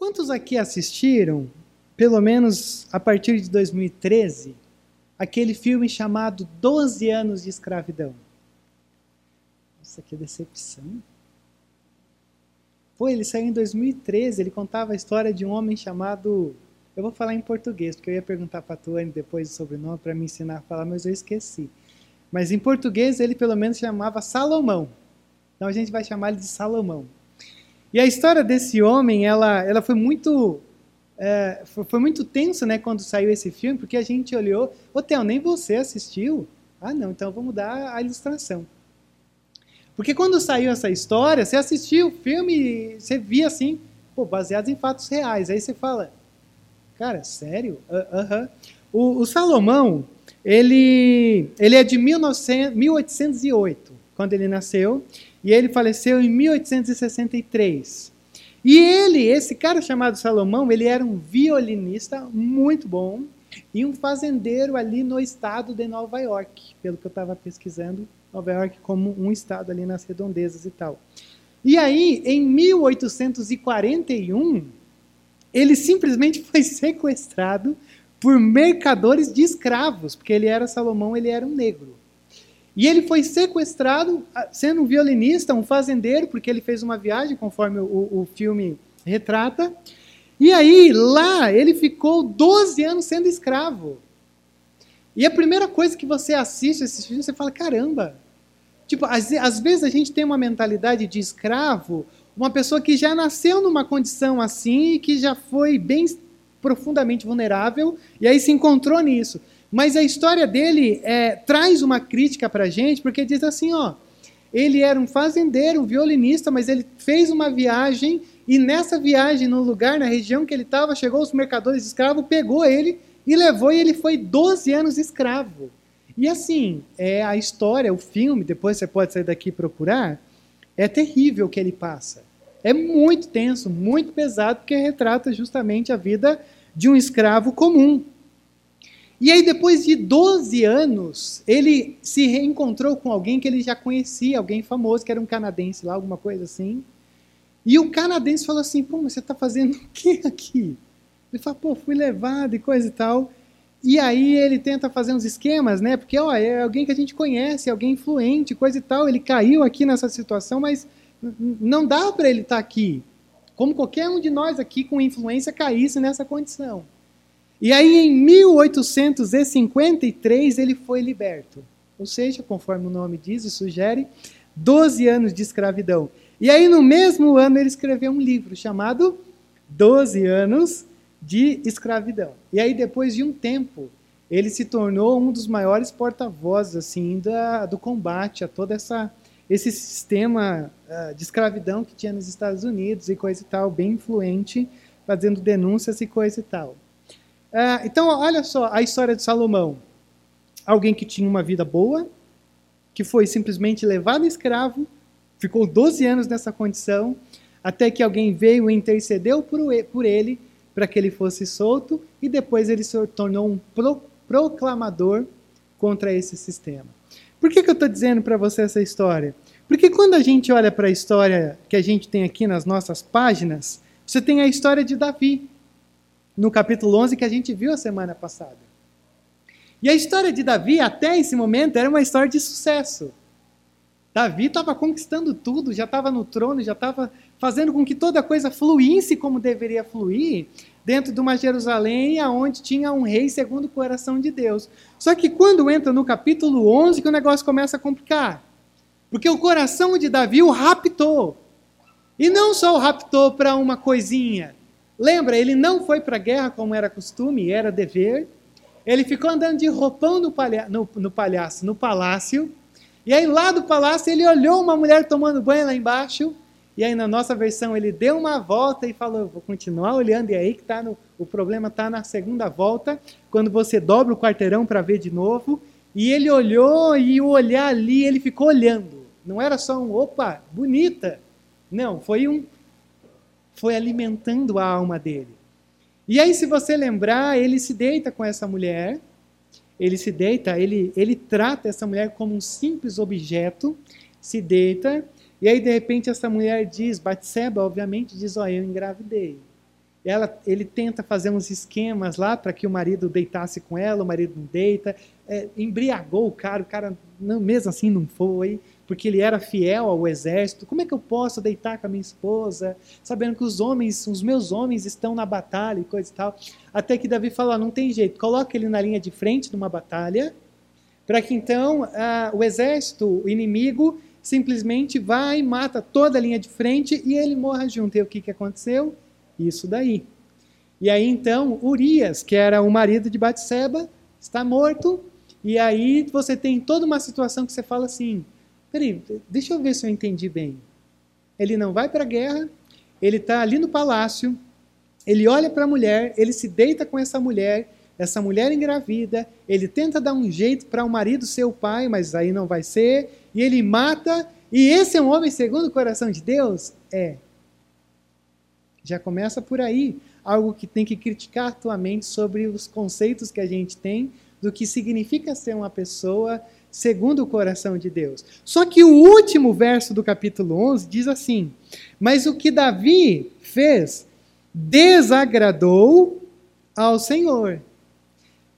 Quantos aqui assistiram, pelo menos a partir de 2013, aquele filme chamado 12 anos de escravidão? Nossa, que decepção. Pô, ele saiu em 2013, ele contava a história de um homem chamado. Eu vou falar em português, porque eu ia perguntar para a Tuane depois o sobrenome para me ensinar a falar, mas eu esqueci. Mas em português ele pelo menos chamava Salomão. Então a gente vai chamar ele de Salomão. E a história desse homem, ela, ela foi muito é, foi muito tenso, né, quando saiu esse filme, porque a gente olhou, ô Theo, nem você assistiu? Ah, não, então vamos dar a ilustração. Porque quando saiu essa história, você assistia o filme, você via assim, pô, baseados em fatos reais. Aí você fala, cara, sério? Aham. Uh -huh. o, o, Salomão, ele, ele é de 1900, 1808, quando ele nasceu, e ele faleceu em 1863. E ele, esse cara chamado Salomão, ele era um violinista muito bom e um fazendeiro ali no estado de Nova York, pelo que eu estava pesquisando Nova York como um estado ali nas redondezas e tal. E aí, em 1841, ele simplesmente foi sequestrado por mercadores de escravos, porque ele era Salomão, ele era um negro. E ele foi sequestrado, sendo um violinista, um fazendeiro, porque ele fez uma viagem, conforme o, o filme retrata. E aí, lá, ele ficou 12 anos sendo escravo. E a primeira coisa que você assiste esses filmes, você fala, caramba. Tipo, às, às vezes a gente tem uma mentalidade de escravo, uma pessoa que já nasceu numa condição assim que já foi bem profundamente vulnerável e aí se encontrou nisso. Mas a história dele é, traz uma crítica para a gente, porque diz assim, ó, ele era um fazendeiro, um violinista, mas ele fez uma viagem e nessa viagem, no lugar, na região que ele estava, chegou os mercadores de escravo, pegou ele e levou e ele foi 12 anos escravo. E assim, é a história, o filme, depois você pode sair daqui e procurar, é terrível o que ele passa. É muito tenso, muito pesado, porque retrata justamente a vida de um escravo comum. E aí, depois de 12 anos, ele se reencontrou com alguém que ele já conhecia, alguém famoso, que era um canadense lá, alguma coisa assim. E o canadense falou assim: pô, mas você está fazendo o que aqui? Ele falou: pô, fui levado e coisa e tal. E aí ele tenta fazer uns esquemas, né? Porque ó, é alguém que a gente conhece, alguém influente, coisa e tal. Ele caiu aqui nessa situação, mas não dá para ele estar tá aqui. Como qualquer um de nós aqui com influência caísse nessa condição. E aí em 1853 ele foi liberto. Ou seja, conforme o nome diz e sugere, 12 anos de escravidão. E aí no mesmo ano ele escreveu um livro chamado 12 anos de escravidão. E aí, depois de um tempo, ele se tornou um dos maiores porta-vozes assim, do combate a todo essa, esse sistema uh, de escravidão que tinha nos Estados Unidos e coisa e tal, bem influente, fazendo denúncias e coisa e tal. Uh, então, olha só a história de Salomão. Alguém que tinha uma vida boa, que foi simplesmente levado escravo, ficou 12 anos nessa condição, até que alguém veio e intercedeu por ele para que ele fosse solto e depois ele se tornou um pro, proclamador contra esse sistema. Por que, que eu estou dizendo para você essa história? Porque quando a gente olha para a história que a gente tem aqui nas nossas páginas, você tem a história de Davi, no capítulo 11 que a gente viu a semana passada. E a história de Davi, até esse momento, era uma história de sucesso. Davi estava conquistando tudo, já estava no trono, já estava fazendo com que toda coisa fluísse como deveria fluir dentro de uma Jerusalém onde tinha um rei segundo o coração de Deus. Só que quando entra no capítulo 11 que o negócio começa a complicar. Porque o coração de Davi o raptou. E não só o raptou para uma coisinha. Lembra, ele não foi para a guerra como era costume, era dever. Ele ficou andando de roupão no, palha no, no palhaço, no palácio, e aí lá do palácio ele olhou uma mulher tomando banho lá embaixo. E aí na nossa versão ele deu uma volta e falou: vou continuar olhando. E aí que tá no, o problema está na segunda volta, quando você dobra o quarteirão para ver de novo. E ele olhou e o olhar ali ele ficou olhando. Não era só um opa, bonita. Não, foi um foi alimentando a alma dele. E aí se você lembrar, ele se deita com essa mulher ele se deita, ele, ele trata essa mulher como um simples objeto, se deita, e aí de repente essa mulher diz, Batseba obviamente diz, ó, eu engravidei. ela, ele tenta fazer uns esquemas lá para que o marido deitasse com ela, o marido não deita, é, embriagou o cara, o cara não, mesmo assim não foi, porque ele era fiel ao exército. Como é que eu posso deitar com a minha esposa, sabendo que os homens, os meus homens estão na batalha e coisa e tal? Até que Davi falou: não tem jeito, coloca ele na linha de frente numa batalha, para que então ah, o exército, o inimigo, simplesmente vai e mata toda a linha de frente e ele morra junto. E o que, que aconteceu? Isso daí. E aí então, Urias, que era o marido de Batseba, está morto. E aí você tem toda uma situação que você fala assim: peraí, deixa eu ver se eu entendi bem. Ele não vai para a guerra, ele está ali no palácio, ele olha para a mulher, ele se deita com essa mulher, essa mulher engravida, ele tenta dar um jeito para o marido ser o pai, mas aí não vai ser, e ele mata, e esse é um homem segundo o coração de Deus? É. Já começa por aí, algo que tem que criticar a tua mente sobre os conceitos que a gente tem do que significa ser uma pessoa segundo o coração de Deus. Só que o último verso do capítulo 11 diz assim: Mas o que Davi fez desagradou ao Senhor.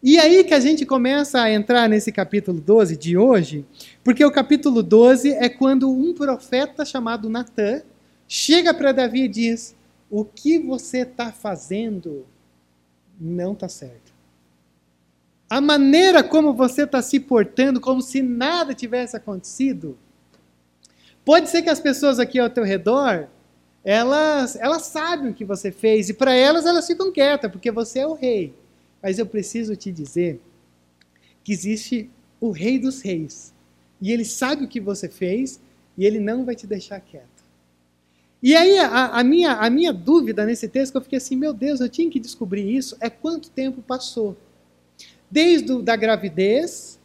E aí que a gente começa a entrar nesse capítulo 12 de hoje, porque o capítulo 12 é quando um profeta chamado Natã chega para Davi e diz: o que você está fazendo não está certo. A maneira como você está se portando, como se nada tivesse acontecido. Pode ser que as pessoas aqui ao teu redor, elas, elas sabem o que você fez, e para elas elas ficam quietas, porque você é o rei. Mas eu preciso te dizer que existe o rei dos reis. E ele sabe o que você fez, e ele não vai te deixar quieto. E aí a, a, minha, a minha dúvida nesse texto, eu fiquei assim, meu Deus, eu tinha que descobrir isso, é quanto tempo passou. Desde da gravidez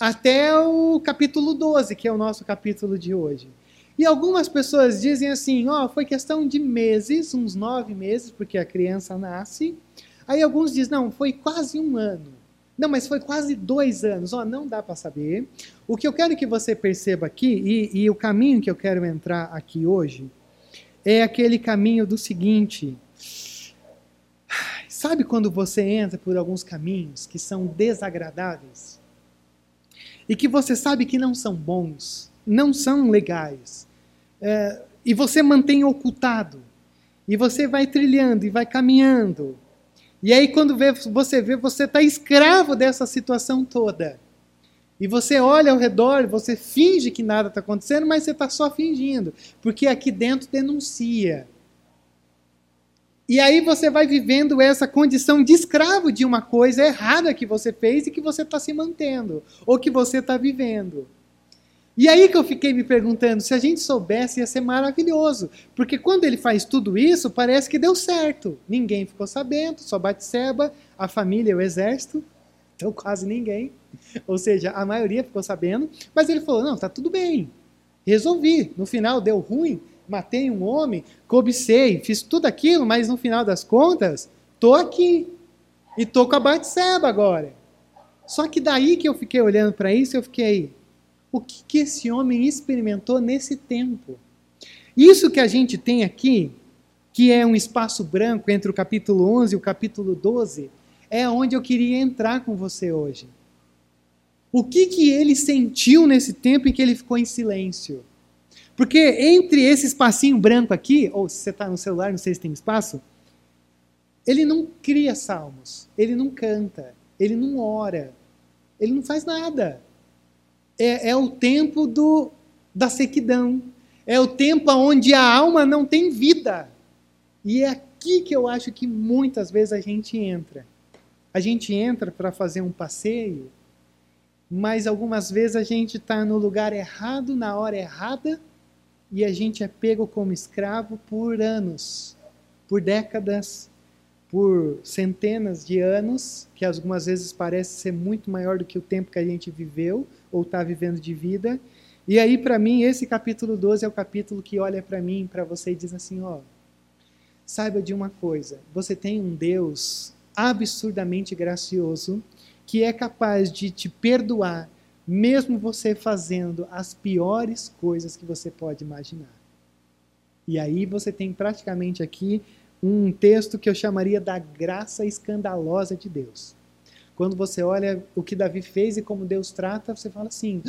até o capítulo 12, que é o nosso capítulo de hoje. E algumas pessoas dizem assim, ó, oh, foi questão de meses, uns nove meses, porque a criança nasce. Aí alguns dizem, não, foi quase um ano. Não, mas foi quase dois anos. Ó, oh, não dá para saber. O que eu quero que você perceba aqui, e, e o caminho que eu quero entrar aqui hoje, é aquele caminho do seguinte. Sabe quando você entra por alguns caminhos que são desagradáveis? E que você sabe que não são bons, não são legais. É, e você mantém ocultado. E você vai trilhando e vai caminhando. E aí, quando você vê, você está escravo dessa situação toda. E você olha ao redor, você finge que nada está acontecendo, mas você está só fingindo, porque aqui dentro denuncia. E aí você vai vivendo essa condição de escravo de uma coisa errada que você fez e que você está se mantendo, ou que você está vivendo. E aí que eu fiquei me perguntando, se a gente soubesse ia ser maravilhoso, porque quando ele faz tudo isso, parece que deu certo. Ninguém ficou sabendo, só Batseba, a família, o exército, então quase ninguém. Ou seja, a maioria ficou sabendo, mas ele falou: não, tá tudo bem, resolvi. No final deu ruim, matei um homem, cobicei, fiz tudo aquilo, mas no final das contas, tô aqui. E tô com a Batseba agora. Só que daí que eu fiquei olhando para isso, eu fiquei: o que, que esse homem experimentou nesse tempo? Isso que a gente tem aqui, que é um espaço branco entre o capítulo 11 e o capítulo 12, é onde eu queria entrar com você hoje. O que, que ele sentiu nesse tempo em que ele ficou em silêncio? Porque entre esse espacinho branco aqui, ou se você está no celular, não sei se tem espaço, ele não cria salmos, ele não canta, ele não ora, ele não faz nada. É, é o tempo do, da sequidão, é o tempo onde a alma não tem vida. E é aqui que eu acho que muitas vezes a gente entra. A gente entra para fazer um passeio, mas algumas vezes a gente está no lugar errado, na hora errada, e a gente é pego como escravo por anos, por décadas, por centenas de anos, que algumas vezes parece ser muito maior do que o tempo que a gente viveu ou está vivendo de vida. E aí, para mim, esse capítulo 12 é o capítulo que olha para mim, para você e diz assim: ó, saiba de uma coisa, você tem um Deus absurdamente gracioso que é capaz de te perdoar, mesmo você fazendo as piores coisas que você pode imaginar. E aí você tem praticamente aqui um texto que eu chamaria da graça escandalosa de Deus. Quando você olha o que Davi fez e como Deus trata, você fala assim: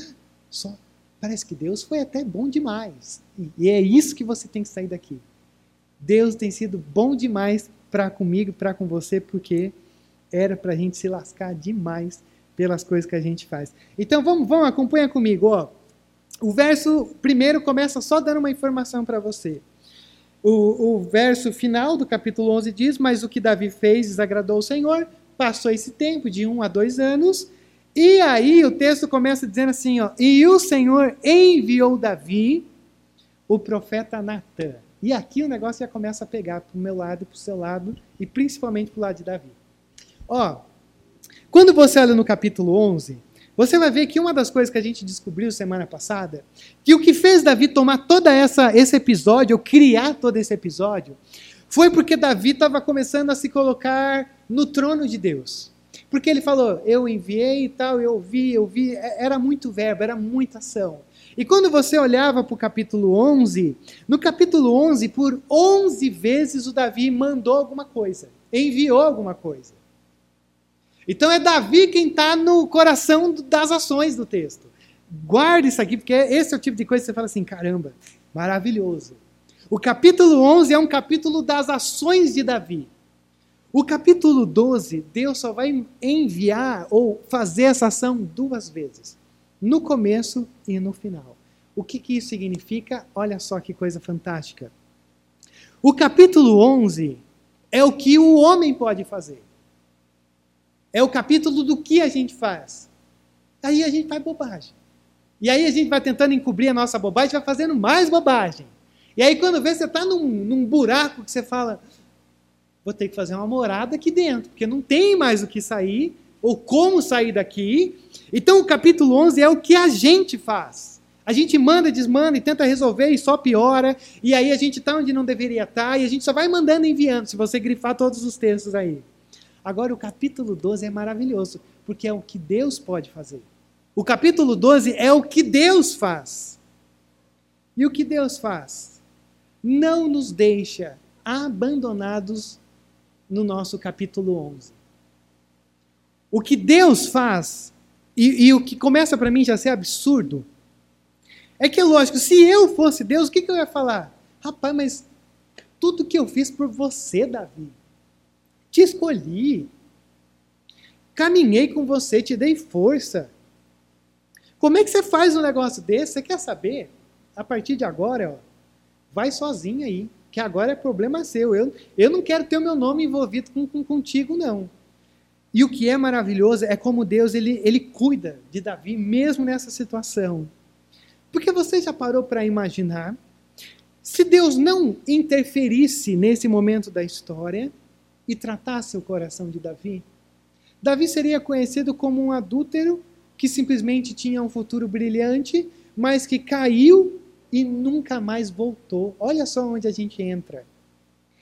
só parece que Deus foi até bom demais. E é isso que você tem que sair daqui. Deus tem sido bom demais para comigo, para com você, porque era para a gente se lascar demais pelas coisas que a gente faz. Então vamos, vamos acompanha comigo, ó. O verso primeiro começa só dando uma informação para você. O, o, verso final do capítulo 11 diz: Mas o que Davi fez desagradou o Senhor. Passou esse tempo, de um a dois anos. E aí o texto começa dizendo assim: ó, E o Senhor enviou Davi, o profeta Natã. E aqui o negócio já começa a pegar para o meu lado para o seu lado, e principalmente para o lado de Davi. Ó, quando você olha no capítulo 11, você vai ver que uma das coisas que a gente descobriu semana passada, que o que fez Davi tomar toda essa esse episódio, ou criar todo esse episódio, foi porque Davi estava começando a se colocar no trono de Deus. Porque ele falou, eu enviei e tal, eu ouvi, eu vi, é, era muito verbo, era muita ação. E quando você olhava para o capítulo 11, no capítulo 11, por 11 vezes o Davi mandou alguma coisa, enviou alguma coisa. Então é Davi quem está no coração das ações do texto. Guarde isso aqui, porque esse é o tipo de coisa que você fala assim: caramba, maravilhoso. O capítulo 11 é um capítulo das ações de Davi. O capítulo 12, Deus só vai enviar ou fazer essa ação duas vezes, no começo e no final. O que, que isso significa? Olha só que coisa fantástica. O capítulo 11 é o que o homem pode fazer. É o capítulo do que a gente faz. Aí a gente faz bobagem. E aí a gente vai tentando encobrir a nossa bobagem, vai fazendo mais bobagem. E aí quando vê, você está num, num buraco que você fala, vou ter que fazer uma morada aqui dentro, porque não tem mais o que sair, ou como sair daqui. Então o capítulo 11 é o que a gente faz. A gente manda, desmanda e tenta resolver e só piora. E aí a gente está onde não deveria estar tá, e a gente só vai mandando e enviando, se você grifar todos os textos aí. Agora, o capítulo 12 é maravilhoso, porque é o que Deus pode fazer. O capítulo 12 é o que Deus faz. E o que Deus faz? Não nos deixa abandonados no nosso capítulo 11. O que Deus faz, e, e o que começa para mim já ser absurdo, é que, lógico, se eu fosse Deus, o que, que eu ia falar? Rapaz, mas tudo que eu fiz por você, Davi, te escolhi. Caminhei com você, te dei força. Como é que você faz um negócio desse? Você quer saber? A partir de agora, ó, vai sozinho aí, que agora é problema seu. Eu, eu não quero ter o meu nome envolvido com, com, contigo, não. E o que é maravilhoso é como Deus ele, ele cuida de Davi, mesmo nessa situação. Porque você já parou para imaginar se Deus não interferisse nesse momento da história, e tratasse o coração de Davi, Davi seria conhecido como um adúltero que simplesmente tinha um futuro brilhante, mas que caiu e nunca mais voltou. Olha só onde a gente entra.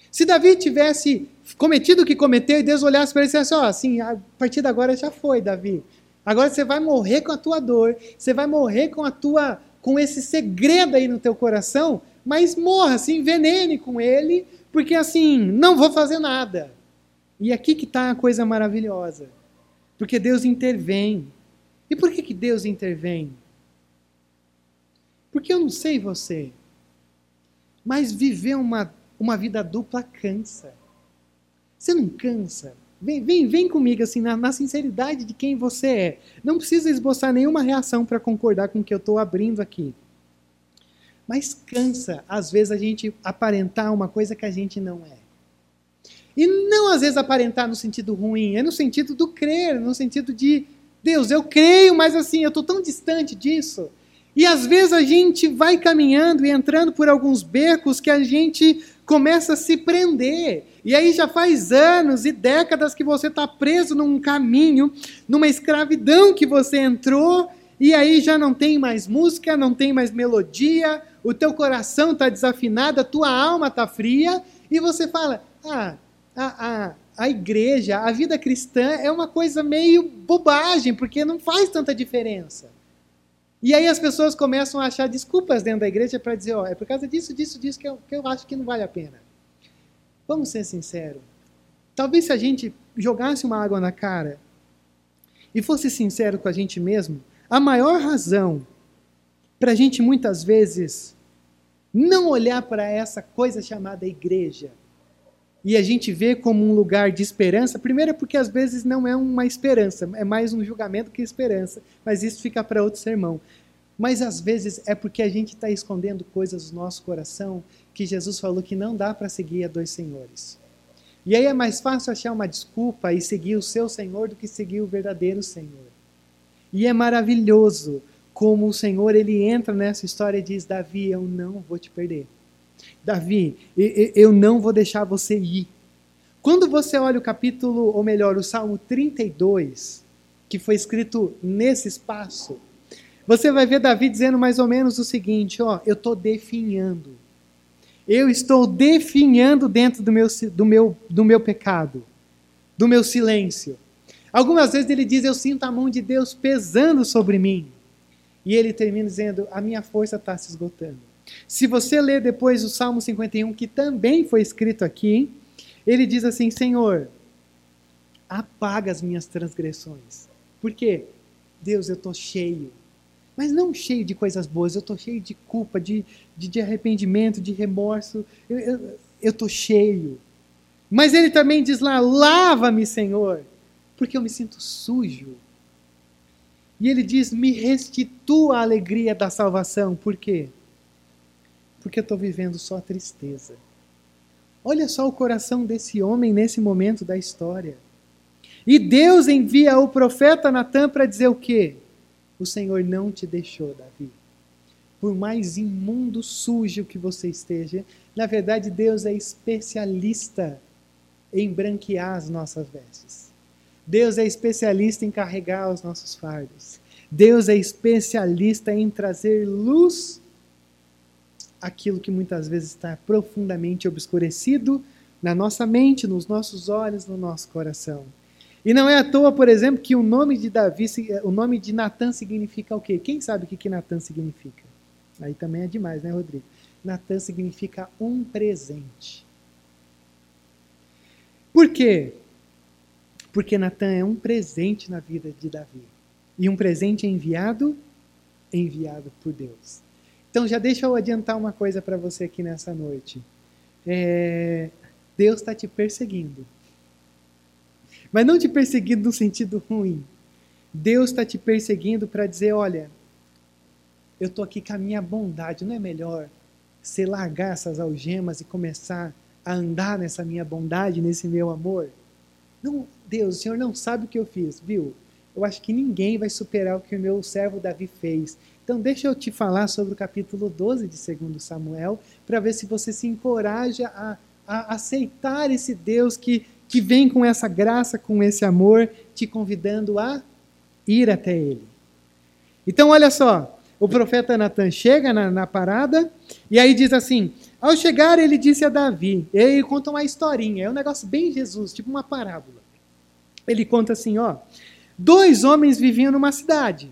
Se Davi tivesse cometido o que cometeu e Deus olhasse para ele e dissesse: Ó, oh, assim, a partir de agora já foi, Davi. Agora você vai morrer com a tua dor, você vai morrer com a tua com esse segredo aí no teu coração, mas morra, se envenene com ele, porque assim, não vou fazer nada. E aqui que está a coisa maravilhosa. Porque Deus intervém. E por que, que Deus intervém? Porque eu não sei você, mas viver uma, uma vida dupla cansa. Você não cansa? Vem, vem, vem comigo assim, na, na sinceridade de quem você é. Não precisa esboçar nenhuma reação para concordar com o que eu estou abrindo aqui. Mas cansa, às vezes, a gente aparentar uma coisa que a gente não é. E não, às vezes, aparentar no sentido ruim, é no sentido do crer, no sentido de, Deus, eu creio, mas assim, eu estou tão distante disso. E às vezes a gente vai caminhando e entrando por alguns becos que a gente começa a se prender. E aí já faz anos e décadas que você está preso num caminho, numa escravidão que você entrou, e aí já não tem mais música, não tem mais melodia, o teu coração está desafinado, a tua alma está fria, e você fala: ah, a, a, a igreja, a vida cristã é uma coisa meio bobagem, porque não faz tanta diferença. E aí as pessoas começam a achar desculpas dentro da igreja para dizer: ó, é por causa disso, disso, disso que eu, que eu acho que não vale a pena. Vamos ser sinceros. Talvez se a gente jogasse uma água na cara e fosse sincero com a gente mesmo, a maior razão para a gente muitas vezes não olhar para essa coisa chamada igreja e a gente vê como um lugar de esperança, primeiro é porque às vezes não é uma esperança, é mais um julgamento que esperança, mas isso fica para outro sermão. Mas às vezes é porque a gente está escondendo coisas do nosso coração que Jesus falou que não dá para seguir a dois senhores. E aí é mais fácil achar uma desculpa e seguir o seu Senhor do que seguir o verdadeiro Senhor. E é maravilhoso como o Senhor ele entra nessa história e diz: Davi, eu não vou te perder. Davi, eu não vou deixar você ir. Quando você olha o capítulo, ou melhor, o Salmo 32, que foi escrito nesse espaço, você vai ver Davi dizendo mais ou menos o seguinte: ó, eu estou definhando. Eu estou definhando dentro do meu, do, meu, do meu pecado, do meu silêncio. Algumas vezes ele diz: Eu sinto a mão de Deus pesando sobre mim. E ele termina dizendo: A minha força está se esgotando. Se você ler depois o Salmo 51, que também foi escrito aqui, ele diz assim: Senhor, apaga as minhas transgressões. Por quê? Deus, eu estou cheio. Mas não cheio de coisas boas, eu estou cheio de culpa, de, de, de, arrependimento, de remorso. Eu estou cheio. Mas ele também diz lá: lava-me, Senhor, porque eu me sinto sujo. E ele diz: me restitua a alegria da salvação. Por quê? porque eu estou vivendo só tristeza. Olha só o coração desse homem nesse momento da história. E Deus envia o profeta Natan para dizer o quê? O Senhor não te deixou, Davi. Por mais imundo, sujo que você esteja, na verdade Deus é especialista em branquear as nossas vestes. Deus é especialista em carregar os nossos fardos. Deus é especialista em trazer luz aquilo que muitas vezes está profundamente obscurecido na nossa mente, nos nossos olhos, no nosso coração. E não é à toa, por exemplo, que o nome de Davi, o nome de Natan significa o quê? Quem sabe o que, que Natan significa? Aí também é demais, né, Rodrigo? Natan significa um presente. Por quê? Porque Natan é um presente na vida de Davi. E um presente enviado, enviado por Deus. Então já deixa eu adiantar uma coisa para você aqui nessa noite. É, Deus está te perseguindo. Mas não te perseguindo no sentido ruim. Deus está te perseguindo para dizer: olha, eu estou aqui com a minha bondade. Não é melhor você largar essas algemas e começar a andar nessa minha bondade, nesse meu amor? Não, Deus, o Senhor não sabe o que eu fiz, viu? Eu acho que ninguém vai superar o que o meu servo Davi fez. Então, deixa eu te falar sobre o capítulo 12 de 2 Samuel, para ver se você se encoraja a, a aceitar esse Deus que, que vem com essa graça, com esse amor, te convidando a ir até Ele. Então, olha só, o profeta Natan chega na, na, parada e aí diz assim: ao chegar, ele disse a Davi, e aí conta uma historinha, é um negócio bem Jesus, tipo uma parábola. Ele conta assim: ó, dois homens viviam numa cidade.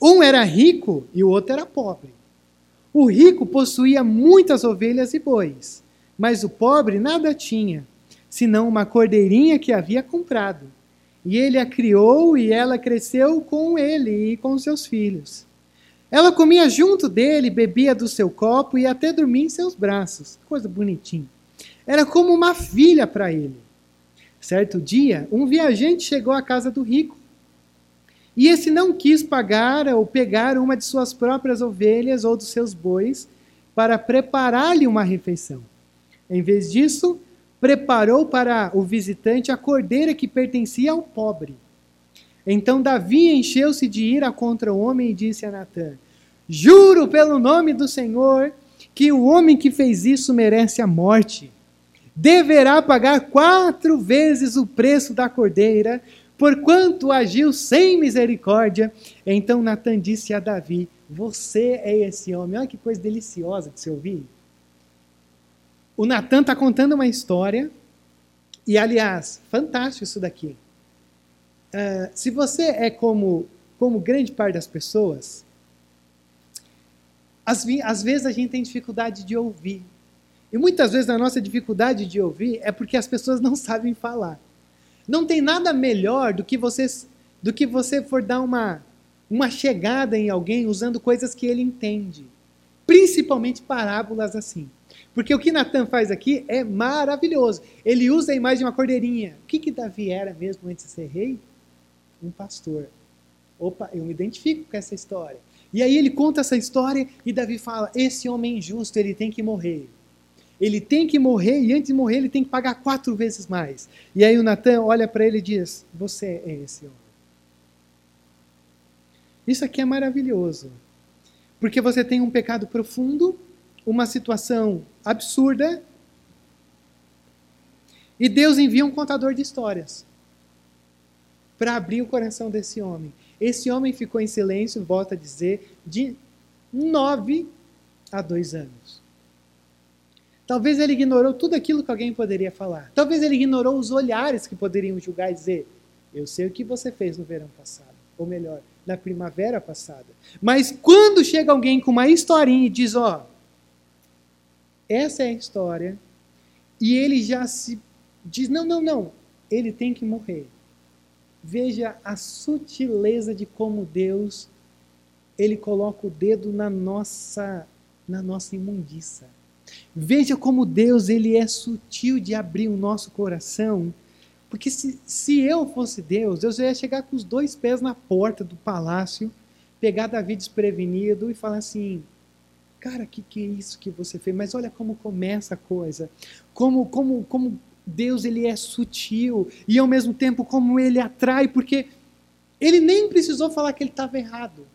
Um era rico e o outro era pobre. O rico possuía muitas ovelhas e bois, mas o pobre nada tinha, senão uma cordeirinha que havia comprado. E ele a criou e ela cresceu com ele e com seus filhos. Ela comia junto dele, bebia do seu copo e até dormia em seus braços. Coisa bonitinha. Era como uma filha para ele. Certo dia, um viajante chegou à casa do rico e esse não quis pagar ou pegar uma de suas próprias ovelhas ou dos seus bois para preparar-lhe uma refeição. Em vez disso, preparou para o visitante a cordeira que pertencia ao pobre. Então Davi encheu-se de ira contra o homem e disse a Natã: Juro pelo nome do Senhor que o homem que fez isso merece a morte. Deverá pagar quatro vezes o preço da cordeira, porquanto agiu sem misericórdia. Então Natan disse a Davi: Você é esse homem. Olha que coisa deliciosa de se ouvir. O Natan está contando uma história, e aliás, fantástico isso daqui. Uh, se você é como, como grande parte das pessoas, às, às vezes a gente tem dificuldade de ouvir. E muitas vezes a nossa dificuldade de ouvir é porque as pessoas não sabem falar. Não tem nada melhor do que você, do que você for dar uma, uma chegada em alguém usando coisas que ele entende. Principalmente parábolas assim. Porque o que Natan faz aqui é maravilhoso. Ele usa a imagem de uma cordeirinha. O que, que Davi era mesmo antes de ser rei? Um pastor. Opa, eu me identifico com essa história. E aí ele conta essa história e Davi fala: esse homem injusto, ele tem que morrer. Ele tem que morrer e antes de morrer ele tem que pagar quatro vezes mais. E aí o Natan olha para ele e diz: Você é esse homem. Isso aqui é maravilhoso. Porque você tem um pecado profundo, uma situação absurda, e Deus envia um contador de histórias para abrir o coração desse homem. Esse homem ficou em silêncio, volta a dizer, de nove a dois anos. Talvez ele ignorou tudo aquilo que alguém poderia falar. Talvez ele ignorou os olhares que poderiam julgar e dizer: Eu sei o que você fez no verão passado. Ou melhor, na primavera passada. Mas quando chega alguém com uma historinha e diz: Ó, oh, essa é a história, e ele já se diz: Não, não, não, ele tem que morrer. Veja a sutileza de como Deus ele coloca o dedo na nossa na nossa imundiça. Veja como Deus ele é sutil de abrir o nosso coração. Porque se, se eu fosse Deus, Deus ia chegar com os dois pés na porta do palácio, pegar Davi desprevenido e falar assim: Cara, que, que é isso que você fez? Mas olha como começa a coisa. Como, como, como Deus ele é sutil e ao mesmo tempo como ele atrai, porque ele nem precisou falar que ele estava errado.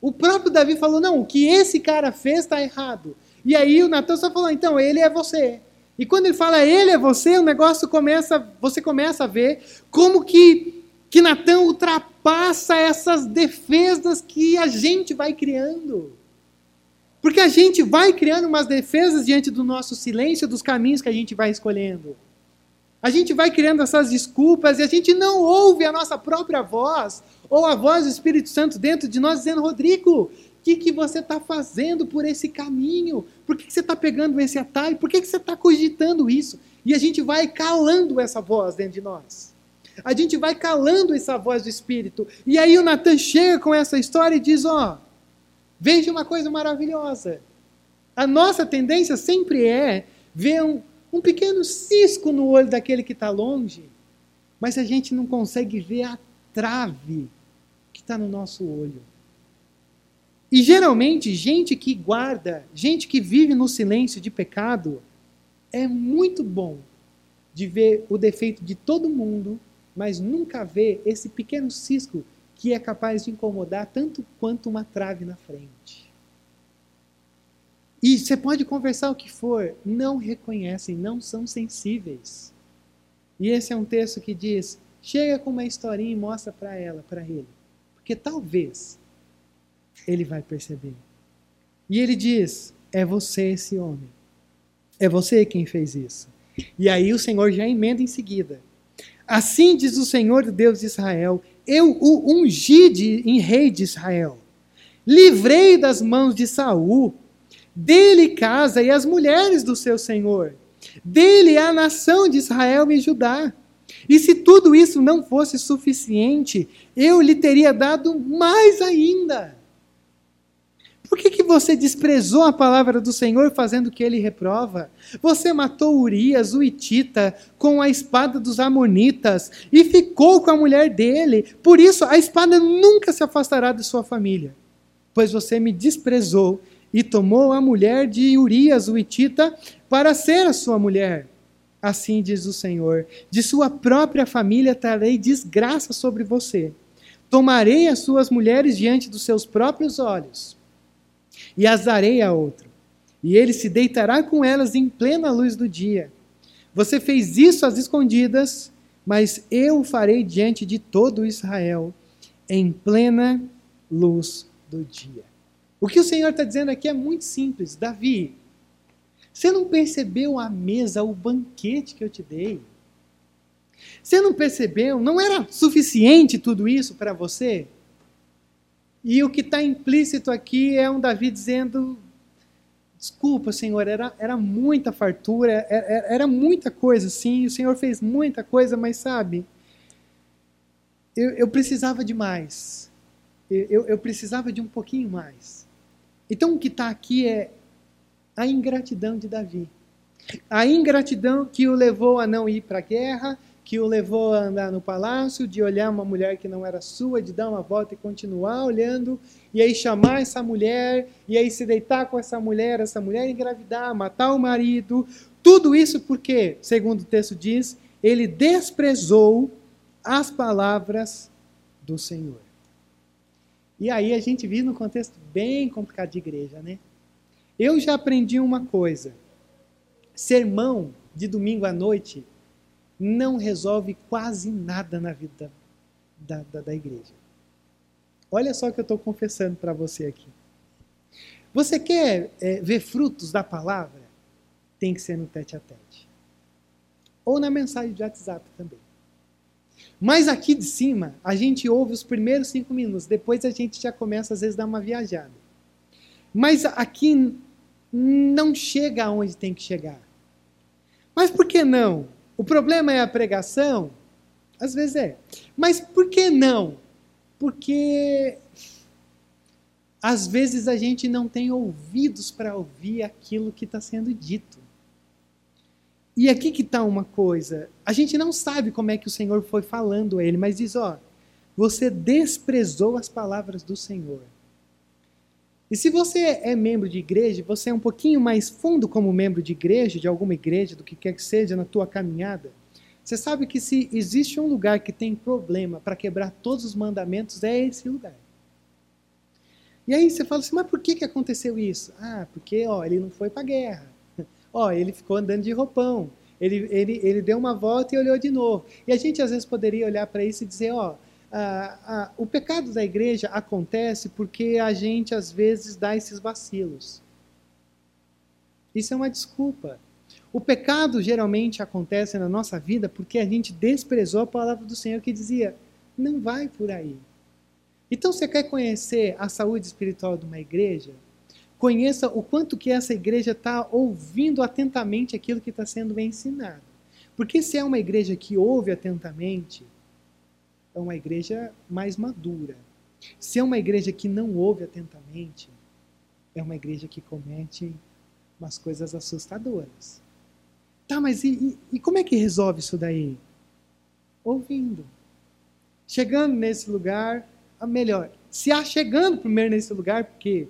O próprio Davi falou: não, o que esse cara fez está errado. E aí o Natan só falou, então, ele é você. E quando ele fala ele é você, o negócio começa, você começa a ver como que, que Natan ultrapassa essas defesas que a gente vai criando. Porque a gente vai criando umas defesas diante do nosso silêncio, dos caminhos que a gente vai escolhendo. A gente vai criando essas desculpas e a gente não ouve a nossa própria voz, ou a voz do Espírito Santo dentro de nós dizendo: Rodrigo, que, que você está fazendo por esse caminho? Por que, que você está pegando esse atalho? Por que, que você está cogitando isso? E a gente vai calando essa voz dentro de nós. A gente vai calando essa voz do Espírito. E aí o Natan chega com essa história e diz: Ó, oh, veja uma coisa maravilhosa. A nossa tendência sempre é ver um, um pequeno cisco no olho daquele que está longe, mas a gente não consegue ver a trave que está no nosso olho. E geralmente, gente que guarda, gente que vive no silêncio de pecado, é muito bom de ver o defeito de todo mundo, mas nunca vê esse pequeno cisco que é capaz de incomodar tanto quanto uma trave na frente. E você pode conversar o que for, não reconhecem, não são sensíveis. E esse é um texto que diz: chega com uma historinha e mostra para ela, para ele. Porque talvez ele vai perceber. E ele diz: É você esse homem. É você quem fez isso. E aí o Senhor já emenda em seguida. Assim diz o Senhor Deus de Israel: Eu o ungi de, em rei de Israel. Livrei das mãos de Saul, dele casa e as mulheres do seu senhor. Dele a nação de Israel e Judá. E se tudo isso não fosse suficiente, eu lhe teria dado mais ainda por que, que você desprezou a palavra do Senhor fazendo o que ele reprova? Você matou Urias, o Itita, com a espada dos Amonitas e ficou com a mulher dele. Por isso, a espada nunca se afastará de sua família. Pois você me desprezou e tomou a mulher de Urias, o Itita, para ser a sua mulher. Assim diz o Senhor: de sua própria família trarei desgraça sobre você. Tomarei as suas mulheres diante dos seus próprios olhos e as darei a outro, e ele se deitará com elas em plena luz do dia. Você fez isso às escondidas, mas eu o farei diante de todo Israel, em plena luz do dia. O que o Senhor está dizendo aqui é muito simples. Davi, você não percebeu a mesa, o banquete que eu te dei? Você não percebeu? Não era suficiente tudo isso para você? E o que está implícito aqui é um Davi dizendo: Desculpa, Senhor, era, era muita fartura, era, era muita coisa, sim, o Senhor fez muita coisa, mas sabe, eu, eu precisava de mais. Eu, eu precisava de um pouquinho mais. Então o que está aqui é a ingratidão de Davi. A ingratidão que o levou a não ir para a guerra, que o levou a andar no palácio, de olhar uma mulher que não era sua, de dar uma volta e continuar olhando, e aí chamar essa mulher, e aí se deitar com essa mulher, essa mulher engravidar, matar o marido. Tudo isso porque, segundo o texto diz, ele desprezou as palavras do Senhor. E aí a gente vive num contexto bem complicado de igreja, né? Eu já aprendi uma coisa. Sermão de domingo à noite não resolve quase nada na vida da, da, da igreja. Olha só o que eu estou confessando para você aqui. Você quer é, ver frutos da palavra? Tem que ser no tete a tete. Ou na mensagem de WhatsApp também. Mas aqui de cima, a gente ouve os primeiros cinco minutos, depois a gente já começa às vezes a dar uma viajada. Mas aqui não chega aonde tem que chegar. Mas por que não? O problema é a pregação? Às vezes é. Mas por que não? Porque às vezes a gente não tem ouvidos para ouvir aquilo que está sendo dito. E aqui que está uma coisa: a gente não sabe como é que o Senhor foi falando a ele, mas diz: ó, você desprezou as palavras do Senhor. E se você é membro de igreja, você é um pouquinho mais fundo como membro de igreja, de alguma igreja, do que quer que seja na tua caminhada, você sabe que se existe um lugar que tem problema para quebrar todos os mandamentos, é esse lugar. E aí você fala assim, mas por que, que aconteceu isso? Ah, porque ó, ele não foi para a guerra. Ó, ele ficou andando de roupão. Ele, ele, ele deu uma volta e olhou de novo. E a gente às vezes poderia olhar para isso e dizer, ó, o pecado da igreja acontece porque a gente às vezes dá esses vacilos. Isso é uma desculpa. O pecado geralmente acontece na nossa vida porque a gente desprezou a palavra do Senhor que dizia: não vai por aí. Então, você quer conhecer a saúde espiritual de uma igreja? Conheça o quanto que essa igreja está ouvindo atentamente aquilo que está sendo ensinado. Porque se é uma igreja que ouve atentamente, é uma igreja mais madura. Se é uma igreja que não ouve atentamente, é uma igreja que comete umas coisas assustadoras. Tá, mas e, e, e como é que resolve isso daí? Ouvindo. Chegando nesse lugar, melhor, se achegando primeiro nesse lugar, porque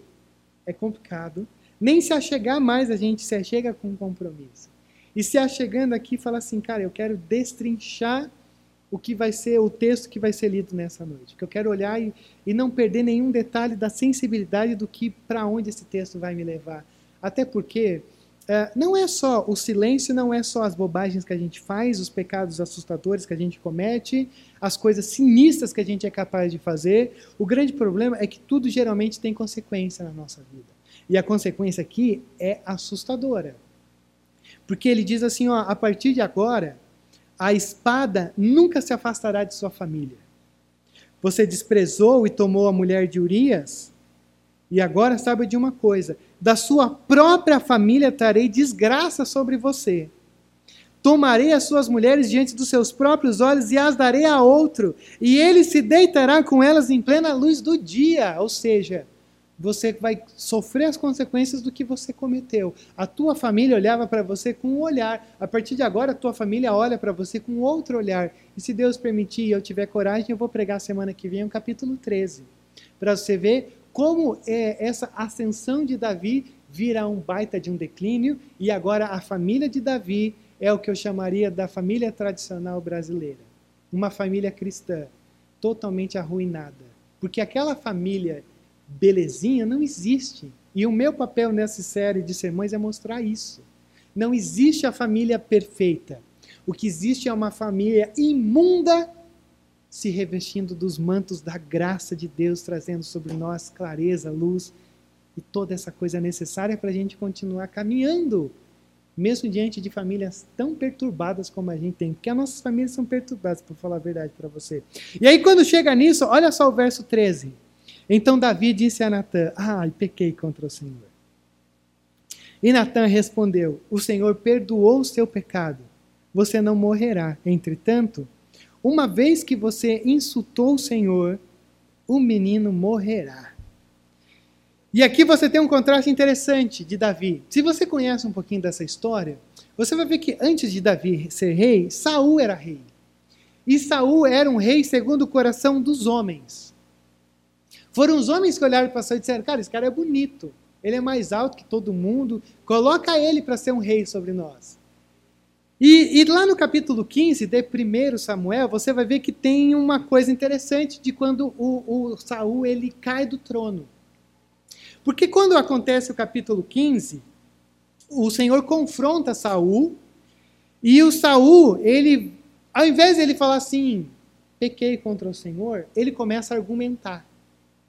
é complicado, nem se achegar mais a gente se achega com compromisso. E se achegando aqui, fala assim, cara, eu quero destrinchar o que vai ser o texto que vai ser lido nessa noite. Que eu quero olhar e, e não perder nenhum detalhe da sensibilidade do que para onde esse texto vai me levar. Até porque é, não é só o silêncio, não é só as bobagens que a gente faz, os pecados assustadores que a gente comete, as coisas sinistras que a gente é capaz de fazer. O grande problema é que tudo geralmente tem consequência na nossa vida. E a consequência aqui é assustadora. Porque ele diz assim, ó, a partir de agora, a espada nunca se afastará de sua família. Você desprezou e tomou a mulher de Urias, e agora sabe de uma coisa: da sua própria família trarei desgraça sobre você. Tomarei as suas mulheres diante dos seus próprios olhos e as darei a outro, e ele se deitará com elas em plena luz do dia. Ou seja, você vai sofrer as consequências do que você cometeu. A tua família olhava para você com um olhar. A partir de agora, a tua família olha para você com outro olhar. E se Deus permitir e eu tiver coragem, eu vou pregar semana que vem o capítulo 13. Para você ver como é essa ascensão de Davi vira um baita de um declínio. E agora a família de Davi é o que eu chamaria da família tradicional brasileira. Uma família cristã totalmente arruinada. Porque aquela família belezinha não existe. E o meu papel nessa série de sermões é mostrar isso. Não existe a família perfeita. O que existe é uma família imunda se revestindo dos mantos da graça de Deus, trazendo sobre nós clareza, luz e toda essa coisa necessária para a gente continuar caminhando, mesmo diante de famílias tão perturbadas como a gente tem, porque as nossas famílias são perturbadas, para falar a verdade para você. E aí, quando chega nisso, olha só o verso 13. Então Davi disse a Natã: Ah, pequei contra o Senhor. E Natan respondeu: O Senhor perdoou o seu pecado. Você não morrerá. Entretanto, uma vez que você insultou o Senhor, o menino morrerá. E aqui você tem um contraste interessante de Davi. Se você conhece um pouquinho dessa história, você vai ver que antes de Davi ser rei, Saul era rei. E Saul era um rei segundo o coração dos homens. Foram os homens que olharam para Saul e disseram: "Cara, esse cara é bonito. Ele é mais alto que todo mundo. Coloca ele para ser um rei sobre nós." E, e, lá no capítulo 15 de 1 Samuel, você vai ver que tem uma coisa interessante de quando o, o Saul ele cai do trono. Porque quando acontece o capítulo 15, o Senhor confronta Saul e o Saul, ele, ao invés de ele falar assim, pequei contra o Senhor, ele começa a argumentar.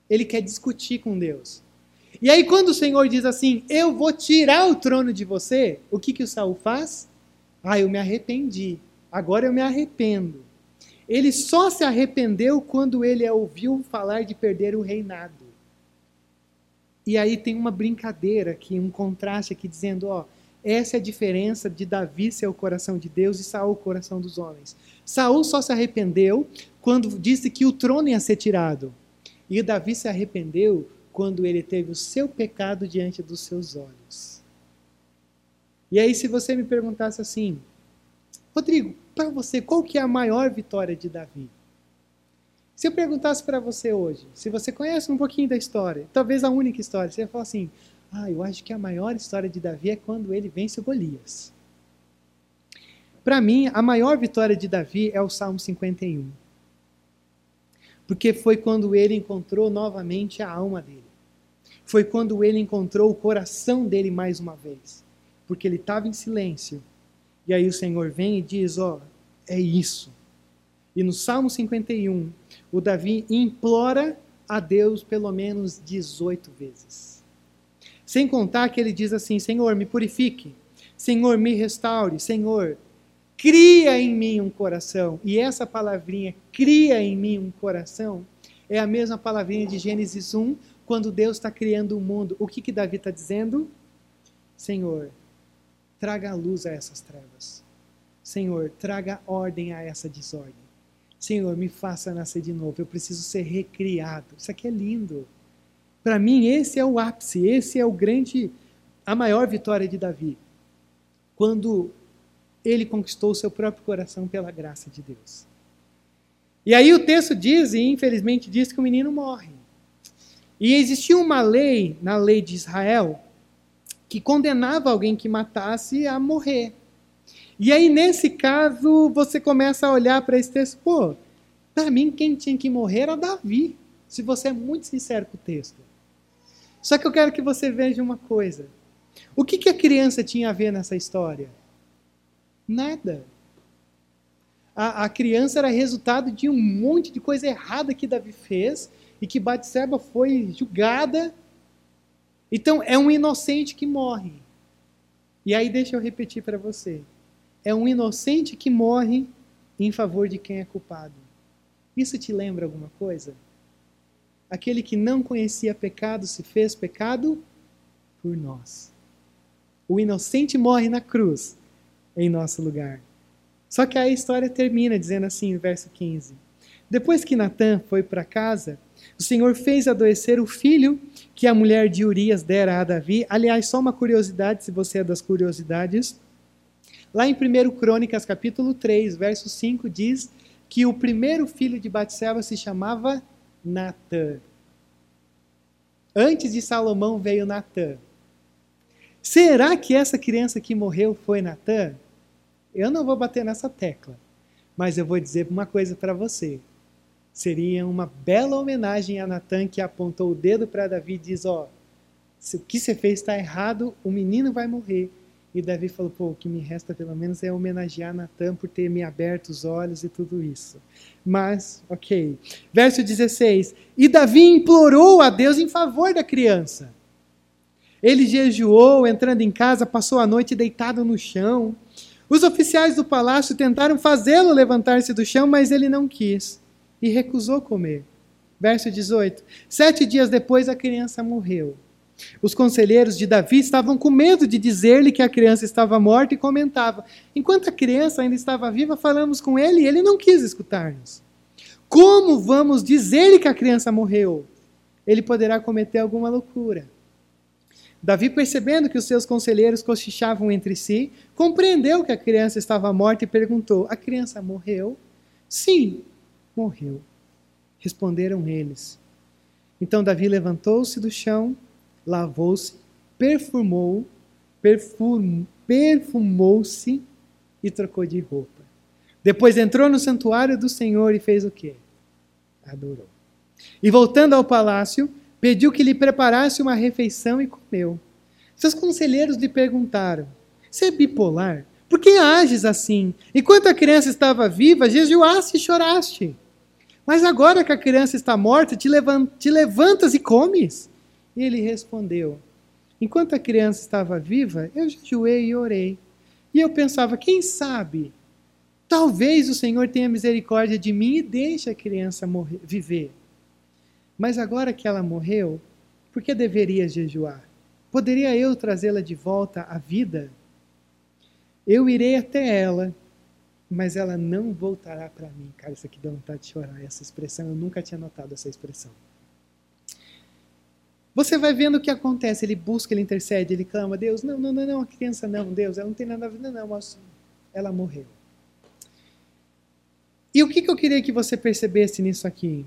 Ele quer discutir com Deus. E aí quando o Senhor diz assim, eu vou tirar o trono de você, o que que o Saul faz? Ah, eu me arrependi. Agora eu me arrependo. Ele só se arrependeu quando ele ouviu falar de perder o reinado. E aí tem uma brincadeira aqui, um contraste aqui dizendo, ó, essa é a diferença de Davi ser o coração de Deus e Saul o coração dos homens. Saul só se arrependeu quando disse que o trono ia ser tirado. E Davi se arrependeu quando ele teve o seu pecado diante dos seus olhos. E aí, se você me perguntasse assim, Rodrigo, para você, qual que é a maior vitória de Davi? Se eu perguntasse para você hoje, se você conhece um pouquinho da história, talvez a única história, você ia falar assim, ah, eu acho que a maior história de Davi é quando ele vence o Golias. Para mim, a maior vitória de Davi é o Salmo 51. Porque foi quando ele encontrou novamente a alma dele. Foi quando ele encontrou o coração dele mais uma vez porque ele estava em silêncio. E aí o Senhor vem e diz: Ó, é isso. E no Salmo 51, o Davi implora a Deus pelo menos 18 vezes. Sem contar que ele diz assim: Senhor, me purifique. Senhor, me restaure. Senhor, cria em mim um coração. E essa palavrinha, cria em mim um coração, é a mesma palavrinha de Gênesis 1, quando Deus está criando o mundo. O que, que Davi está dizendo? Senhor, traga luz a essas trevas. Senhor, traga ordem a essa desordem. Senhor, me faça nascer de novo. Eu preciso ser recriado. Isso aqui é lindo. Para mim, esse é o ápice, esse é o grande, a maior vitória de Davi. Quando ele conquistou o seu próprio coração pela graça de Deus. E aí o texto diz, e infelizmente diz, que o menino morre. E existia uma lei, na lei de Israel, que condenava alguém que matasse a morrer. E aí, nesse caso, você começa a olhar para esse texto, pô, para mim quem tinha que morrer era Davi, se você é muito sincero com o texto. Só que eu quero que você veja uma coisa. O que, que a criança tinha a ver nessa história? Nada. A, a, criança era resultado de um monte de coisa errada que Davi fez e que Batseba foi julgada então, é um inocente que morre. E aí, deixa eu repetir para você: é um inocente que morre em favor de quem é culpado. Isso te lembra alguma coisa? Aquele que não conhecia pecado se fez pecado por nós. O inocente morre na cruz em nosso lugar. Só que a história termina dizendo assim, verso 15: Depois que Natan foi para casa, o Senhor fez adoecer o filho que a mulher de Urias dera a Davi. Aliás, só uma curiosidade, se você é das curiosidades. Lá em 1 Crônicas, capítulo 3, verso 5, diz que o primeiro filho de Batseba se chamava Natã. Antes de Salomão veio Natã. Será que essa criança que morreu foi Natã? Eu não vou bater nessa tecla, mas eu vou dizer uma coisa para você seria uma bela homenagem a Natan que apontou o dedo para Davi e diz: Ó, se o que você fez está errado, o menino vai morrer. E Davi falou: pô, o que me resta pelo menos é homenagear Natan por ter me aberto os olhos e tudo isso. Mas, ok. Verso 16: E Davi implorou a Deus em favor da criança. Ele jejuou, entrando em casa, passou a noite deitado no chão. Os oficiais do palácio tentaram fazê-lo levantar-se do chão, mas ele não quis e recusou comer. Verso 18: Sete dias depois a criança morreu. Os conselheiros de Davi estavam com medo de dizer-lhe que a criança estava morta e comentava: Enquanto a criança ainda estava viva, falamos com ele e ele não quis escutar-nos. Como vamos dizer-lhe que a criança morreu? Ele poderá cometer alguma loucura. Davi, percebendo que os seus conselheiros cochichavam entre si, compreendeu que a criança estava morta e perguntou: A criança morreu? Sim, morreu. Responderam eles. Então Davi levantou-se do chão, lavou-se, perfumou, perfum, perfumou-se e trocou de roupa. Depois entrou no santuário do Senhor e fez o quê? Adorou. E voltando ao palácio, pediu que lhe preparasse uma refeição e comeu. Seus conselheiros lhe perguntaram: Você é bipolar? Por que ages assim? Enquanto a criança estava viva, jejuaste e choraste. Mas agora que a criança está morta, te, te levantas e comes? E ele respondeu: Enquanto a criança estava viva, eu jejuei e orei. E eu pensava: quem sabe? Talvez o Senhor tenha misericórdia de mim e deixe a criança morrer, viver. Mas agora que ela morreu, por que deveria jejuar? Poderia eu trazê-la de volta à vida? Eu irei até ela, mas ela não voltará para mim. Cara, isso aqui dá vontade de chorar. Essa expressão, eu nunca tinha notado essa expressão. Você vai vendo o que acontece. Ele busca, ele intercede, ele clama: Deus, não, não, não, não, a criança não, Deus, ela não tem nada a ver, não, não, ela morreu. E o que, que eu queria que você percebesse nisso aqui?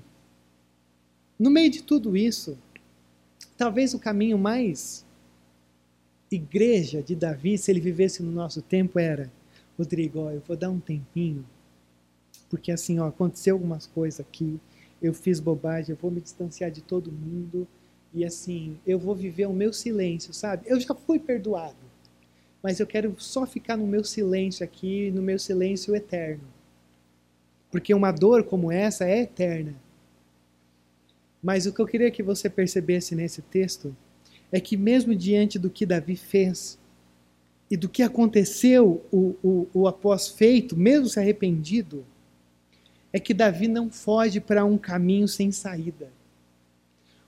No meio de tudo isso, talvez o caminho mais igreja de Davi, se ele vivesse no nosso tempo, era: Rodrigo, ó, eu vou dar um tempinho, porque assim, ó, aconteceu algumas coisas aqui, eu fiz bobagem, eu vou me distanciar de todo mundo, e assim, eu vou viver o meu silêncio, sabe? Eu já fui perdoado, mas eu quero só ficar no meu silêncio aqui, no meu silêncio eterno. Porque uma dor como essa é eterna. Mas o que eu queria que você percebesse nesse texto é que, mesmo diante do que Davi fez e do que aconteceu o, o, o após feito, mesmo se arrependido, é que Davi não foge para um caminho sem saída.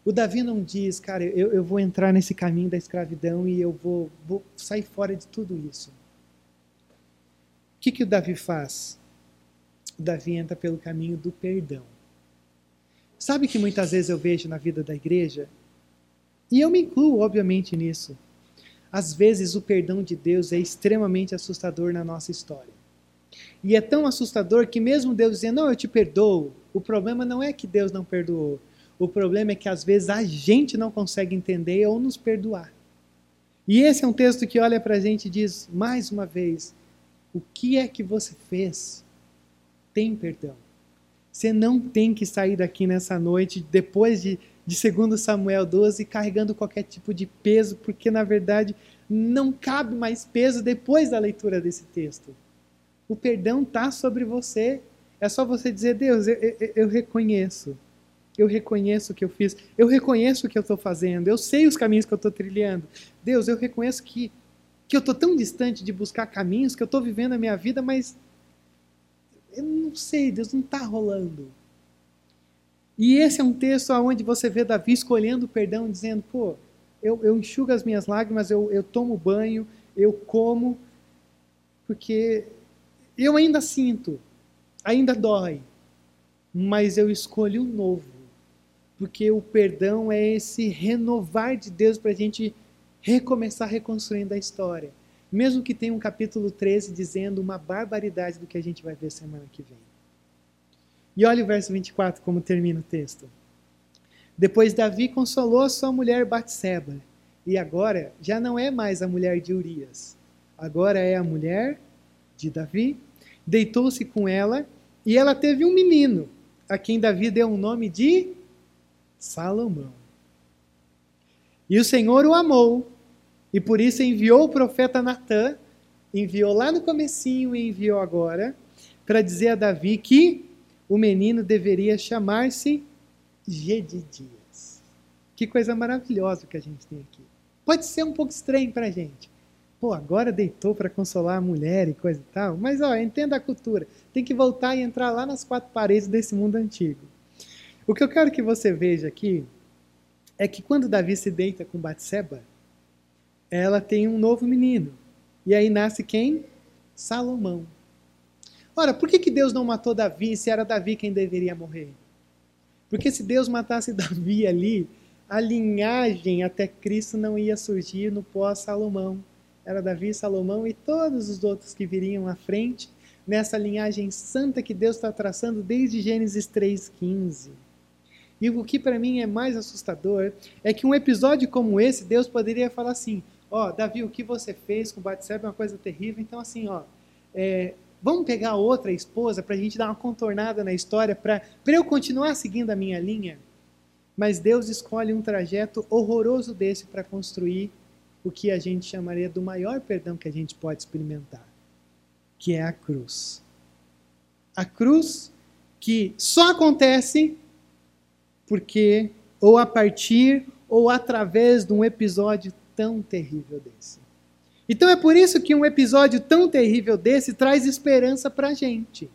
O Davi não diz, cara, eu, eu vou entrar nesse caminho da escravidão e eu vou, vou sair fora de tudo isso. O que, que o Davi faz? O Davi entra pelo caminho do perdão. Sabe que muitas vezes eu vejo na vida da igreja, e eu me incluo, obviamente, nisso. Às vezes o perdão de Deus é extremamente assustador na nossa história. E é tão assustador que, mesmo Deus dizendo, não, eu te perdoo, o problema não é que Deus não perdoou. O problema é que às vezes a gente não consegue entender ou nos perdoar. E esse é um texto que olha para a gente e diz, mais uma vez, o que é que você fez? Tem perdão. Você não tem que sair daqui nessa noite, depois de, de 2 Samuel 12, carregando qualquer tipo de peso, porque na verdade não cabe mais peso depois da leitura desse texto. O perdão está sobre você. É só você dizer, Deus, eu, eu, eu reconheço eu reconheço o que eu fiz, eu reconheço o que eu estou fazendo, eu sei os caminhos que eu estou trilhando. Deus, eu reconheço que, que eu estou tão distante de buscar caminhos, que eu estou vivendo a minha vida, mas eu não sei, Deus não está rolando. E esse é um texto onde você vê Davi escolhendo o perdão, dizendo: pô, eu, eu enxugo as minhas lágrimas, eu, eu tomo banho, eu como, porque eu ainda sinto, ainda dói, mas eu escolho o novo porque o perdão é esse renovar de Deus para a gente recomeçar reconstruindo a história. Mesmo que tenha um capítulo 13 dizendo uma barbaridade do que a gente vai ver semana que vem. E olha o verso 24 como termina o texto. Depois Davi consolou a sua mulher Batseba, e agora já não é mais a mulher de Urias. Agora é a mulher de Davi. Deitou-se com ela e ela teve um menino, a quem Davi deu o nome de Salomão. E o Senhor o amou, e por isso enviou o profeta Natã, enviou lá no comecinho e enviou agora, para dizer a Davi que o menino deveria chamar-se Gedidias. Que coisa maravilhosa que a gente tem aqui. Pode ser um pouco estranho para a gente. Pô, agora deitou para consolar a mulher e coisa e tal. Mas, ó, entenda a cultura. Tem que voltar e entrar lá nas quatro paredes desse mundo antigo. O que eu quero que você veja aqui é que quando Davi se deita com Batseba, ela tem um novo menino. E aí nasce quem? Salomão. Ora, por que, que Deus não matou Davi se era Davi quem deveria morrer? Porque se Deus matasse Davi ali, a linhagem até Cristo não ia surgir no pós-Salomão. Era Davi, Salomão e todos os outros que viriam à frente nessa linhagem santa que Deus está traçando desde Gênesis 3,15. E o que para mim é mais assustador é que um episódio como esse, Deus poderia falar assim: Ó, oh, Davi, o que você fez com Batseba é uma coisa terrível, então assim, ó, é, vamos pegar outra esposa para a gente dar uma contornada na história para eu continuar seguindo a minha linha? Mas Deus escolhe um trajeto horroroso desse para construir o que a gente chamaria do maior perdão que a gente pode experimentar que é a cruz. A cruz que só acontece porque, ou a partir, ou através de um episódio tão terrível desse. Então é por isso que um episódio tão terrível desse traz esperança para a gente.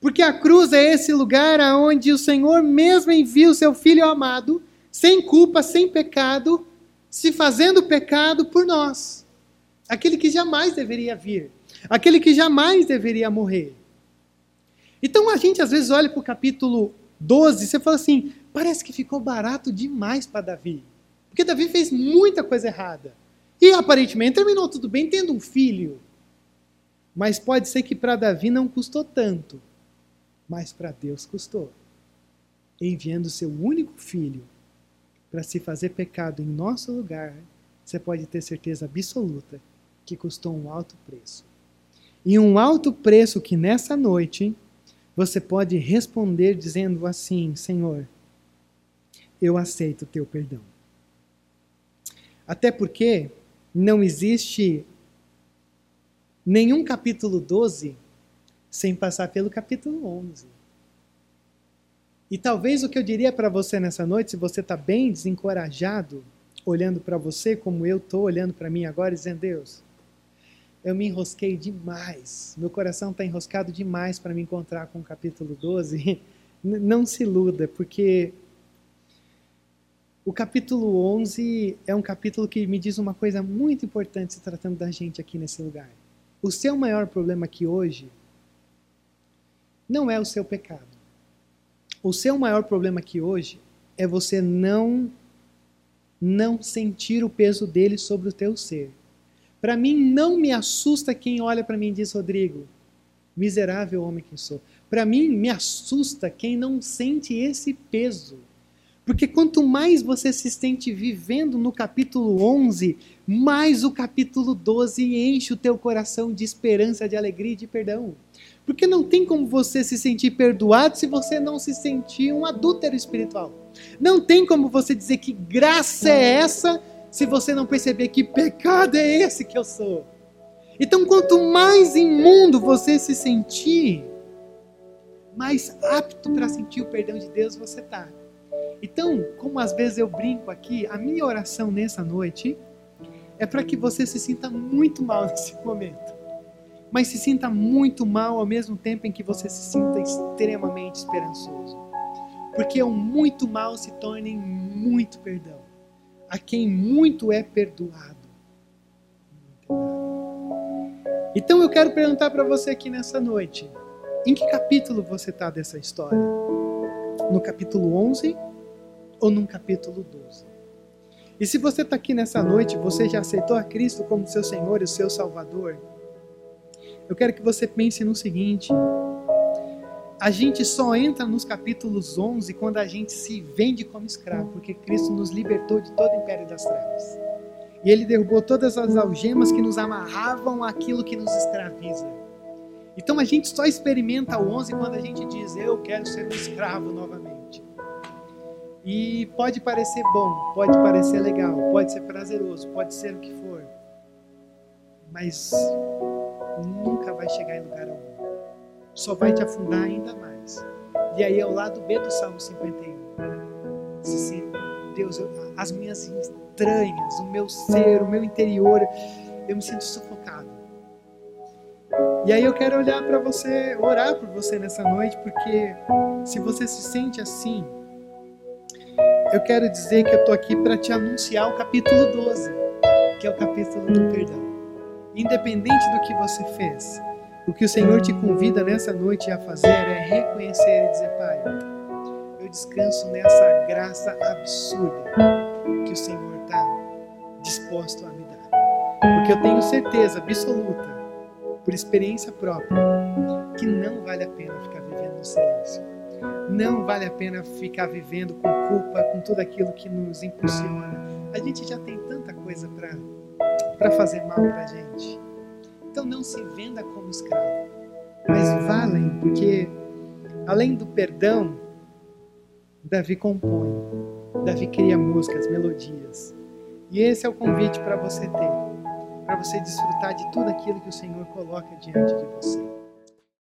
Porque a cruz é esse lugar aonde o Senhor mesmo envia o seu Filho amado, sem culpa, sem pecado, se fazendo pecado por nós. Aquele que jamais deveria vir aquele que jamais deveria morrer. Então a gente às vezes olha para o capítulo 12 e você fala assim: parece que ficou barato demais para Davi. Porque Davi fez muita coisa errada. E aparentemente terminou tudo bem tendo um filho. Mas pode ser que para Davi não custou tanto. Mas para Deus custou. Enviando seu único filho para se fazer pecado em nosso lugar, você pode ter certeza absoluta que custou um alto preço e um alto preço que nessa noite você pode responder dizendo assim: Senhor, eu aceito o teu perdão. Até porque não existe nenhum capítulo 12 sem passar pelo capítulo 11. E talvez o que eu diria para você nessa noite, se você está bem desencorajado, olhando para você como eu estou olhando para mim agora, dizendo: Deus, eu me enrosquei demais. Meu coração está enroscado demais para me encontrar com o capítulo 12. Não se iluda, porque o capítulo 11 é um capítulo que me diz uma coisa muito importante se tratando da gente aqui nesse lugar. O seu maior problema aqui hoje não é o seu pecado. O seu maior problema aqui hoje é você não não sentir o peso dele sobre o teu ser. Para mim, não me assusta quem olha para mim e diz: Rodrigo, miserável homem que sou. Para mim, me assusta quem não sente esse peso. Porque quanto mais você se sente vivendo no capítulo 11, mais o capítulo 12 enche o teu coração de esperança, de alegria e de perdão. Porque não tem como você se sentir perdoado se você não se sentir um adúltero espiritual. Não tem como você dizer que graça é essa se você não perceber que pecado é esse que eu sou. Então, quanto mais imundo você se sentir, mais apto para sentir o perdão de Deus você está. Então, como às vezes eu brinco aqui, a minha oração nessa noite é para que você se sinta muito mal nesse momento. Mas se sinta muito mal ao mesmo tempo em que você se sinta extremamente esperançoso. Porque o muito mal se torna em muito perdão a quem muito é perdoado. Então eu quero perguntar para você aqui nessa noite: em que capítulo você está dessa história? No capítulo 11 ou no capítulo 12? E se você está aqui nessa noite, você já aceitou a Cristo como seu Senhor e seu Salvador? Eu quero que você pense no seguinte: a gente só entra nos capítulos 11 quando a gente se vende como escravo, porque Cristo nos libertou de todo o império das trevas. E ele derrubou todas as algemas que nos amarravam àquilo que nos escraviza. Então a gente só experimenta o 11 quando a gente diz: Eu quero ser um escravo novamente. E pode parecer bom, pode parecer legal, pode ser prazeroso, pode ser o que for, mas nunca vai chegar em lugar algum só vai te afundar ainda mais. E aí é o lado B do Salmo 51. Diz assim, Deus, eu, as minhas entranhas, o meu ser, o meu interior, eu me sinto sufocado. E aí eu quero olhar para você, orar por você nessa noite, porque se você se sente assim, eu quero dizer que eu estou aqui para te anunciar o capítulo 12, que é o capítulo do perdão. Independente do que você fez, o que o Senhor te convida nessa noite a fazer é reconhecer e dizer: Pai, eu descanso nessa graça absurda que o Senhor está disposto a me dar. Porque eu tenho certeza absoluta, por experiência própria, que não vale a pena ficar vivendo no silêncio não vale a pena ficar vivendo com culpa, com tudo aquilo que nos impulsiona. A gente já tem tanta coisa para fazer mal para a gente. Então não se venda como escravo, mas valem, porque além do perdão, Davi compõe, Davi cria músicas, melodias. E esse é o convite para você ter, para você desfrutar de tudo aquilo que o Senhor coloca diante de você.